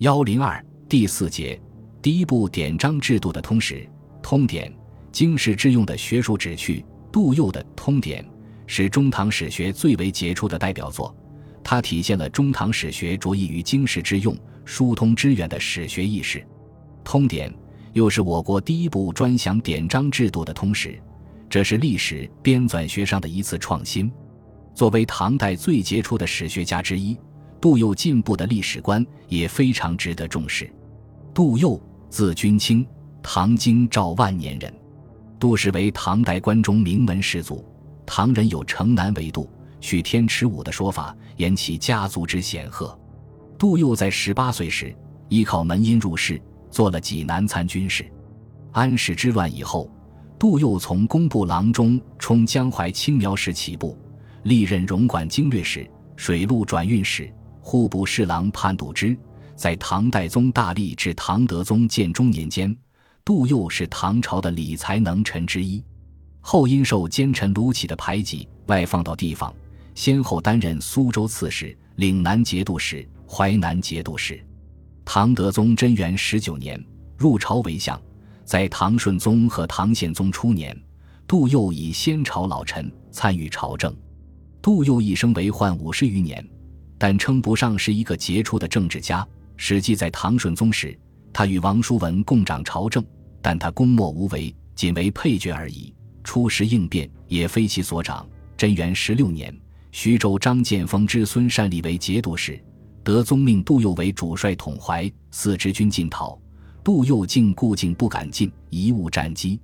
幺零二第四节，第一部典章制度的通史通典，经世致用的学术旨趣。杜佑的《通典》是中唐史学最为杰出的代表作，它体现了中唐史学着意于经世致用、疏通之源的史学意识。《通典》又是我国第一部专享典章制度的通史，这是历史编纂学上的一次创新。作为唐代最杰出的史学家之一。杜佑进步的历史观也非常值得重视。杜佑，字君卿，唐京兆万年人。杜氏为唐代关中名门士族，唐人有城南为杜，取天池舞的说法，言其家族之显赫。杜佑在十八岁时依靠门荫入仕，做了济南参军事。安史之乱以后，杜佑从工部郎中充江淮青苗时起步，历任荣管经略使、水陆转运使。户部侍郎潘笃之，在唐代宗大历至唐德宗建中年间，杜佑是唐朝的理财能臣之一。后因受奸臣卢杞的排挤，外放到地方，先后担任苏州刺史、岭南节度使、淮南节度使。唐德宗贞元十九年入朝为相，在唐顺宗和唐宪宗初年，杜佑以先朝老臣参与朝政。杜佑一生为宦五十余年。但称不上是一个杰出的政治家。史记在唐顺宗时，他与王叔文共掌朝政，但他功莫无为，仅为配角而已。出时应变也非其所长。贞元十六年，徐州张建峰之孙单立为节度使，德宗命杜佑为主帅统淮，四支军进讨，杜佑竟固境不敢进，贻误战机。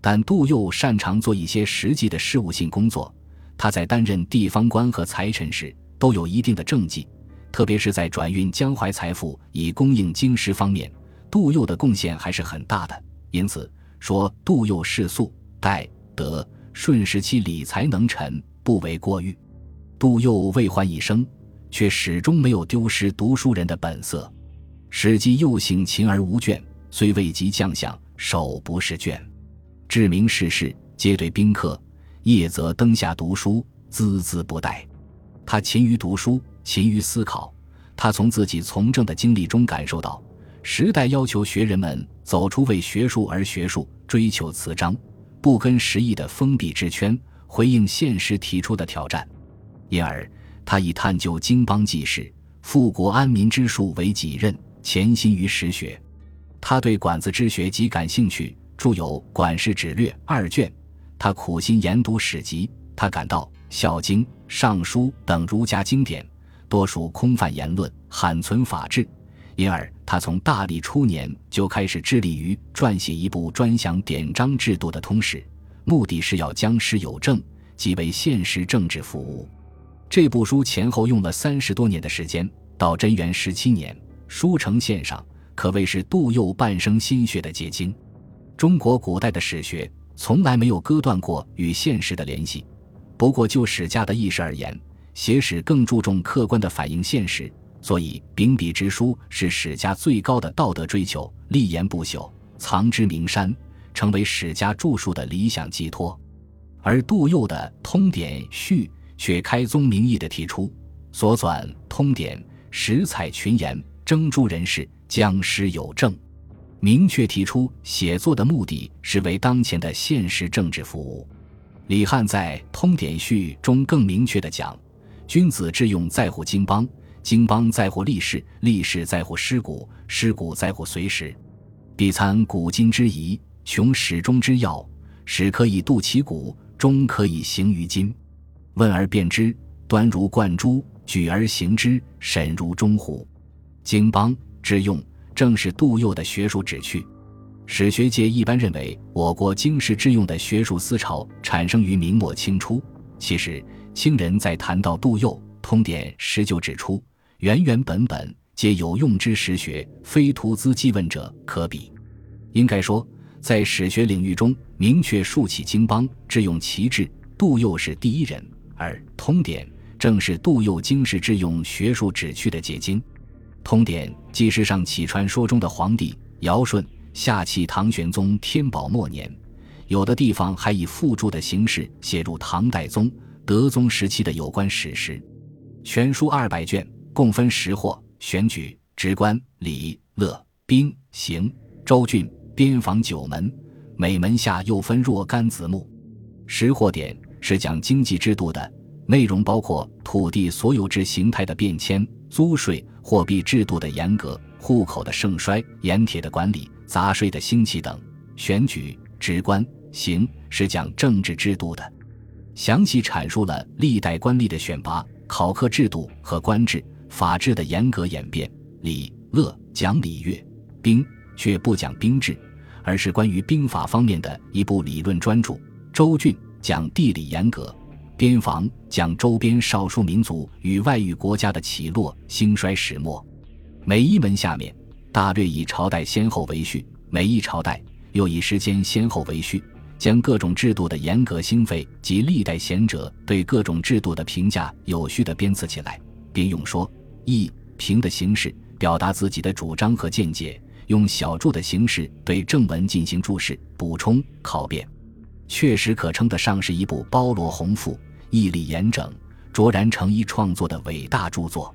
但杜佑擅长做一些实际的事务性工作。他在担任地方官和财臣时。都有一定的政绩，特别是在转运江淮财富以供应京师方面，杜佑的贡献还是很大的。因此说杜佑世素、代、德、顺时期理财能臣，不为过誉。杜佑为宦一生，却始终没有丢失读书人的本色。史记又行勤而无倦，虽未及将相，手不释卷。知名世事，皆对宾客，夜则灯下读书，孜孜不怠。他勤于读书，勤于思考。他从自己从政的经历中感受到，时代要求学人们走出为学术而学术、追求词章、不跟时宜的封闭之圈，回应现实提出的挑战。因而，他以探究经邦济世、富国安民之术为己任，潜心于实学。他对管子之学极感兴趣，著有《管氏指略》二卷。他苦心研读史籍，他感到。《孝经》《尚书》等儒家经典，多属空泛言论，罕存法治，因而他从大历初年就开始致力于撰写一部专详典章制度的通史，目的是要将史有政，即为现实政治服务。这部书前后用了三十多年的时间，到贞元十七年书成献上，可谓是杜佑半生心血的结晶。中国古代的史学从来没有割断过与现实的联系。不过，就史家的意识而言，写史更注重客观的反映现实，所以秉笔直书是史家最高的道德追求，立言不朽，藏之名山，成为史家著述的理想寄托。而杜佑的《通典序》却开宗明义地提出，所纂《通典》实采群言，征诸人士，将师有证，明确提出写作的目的是为当前的现实政治服务。李翰在《通典序》中更明确地讲：“君子之用在乎经邦，经邦在乎历史，历史在乎师古，师古在乎随时。必参古今之宜，穷始终之要，始可以度其古，终可以行于今。问而辨之，端如贯珠；举而行之，审如钟虎。经邦之用，正是杜佑的学术旨趣。”史学界一般认为，我国经世致用的学术思潮产生于明末清初。其实，清人在谈到杜佑《通典》时就指出：“原原本本，皆有用之实学，非徒资记问者可比。”应该说，在史学领域中明确竖起经邦致用旗帜，杜佑是第一人。而《通典》正是杜佑经世致用学术旨趣的结晶。《通典》既是上启传说中的皇帝尧舜。下启唐玄宗天宝末年，有的地方还以附注的形式写入唐代宗、德宗时期的有关史实。全书二百卷，共分十货选举、职官、礼、乐、兵、刑、州郡、边防九门，每门下又分若干子目。识货典是讲经济制度的，内容包括土地所有制形态的变迁、租税、货币制度的严格、户口的盛衰、盐铁的管理、杂税的兴起等。选举、职官、刑是讲政治制度的，详细阐述了历代官吏的选拔、考科制度和官制、法制的严格演变。礼、乐讲礼乐，兵却不讲兵制，而是关于兵法方面的一部理论专著。州郡讲地理严格，边防讲周边少数民族与外域国家的起落兴衰始末。每一门下面大略以朝代先后为序，每一朝代又以时间先后为序，将各种制度的严格兴废及历代贤者对各种制度的评价有序的编次起来，并用说、议、评的形式表达自己的主张和见解，用小注的形式对正文进行注释、补充、考辩。确实可称得上是一部包罗宏富、义理严整、卓然成一创作的伟大著作。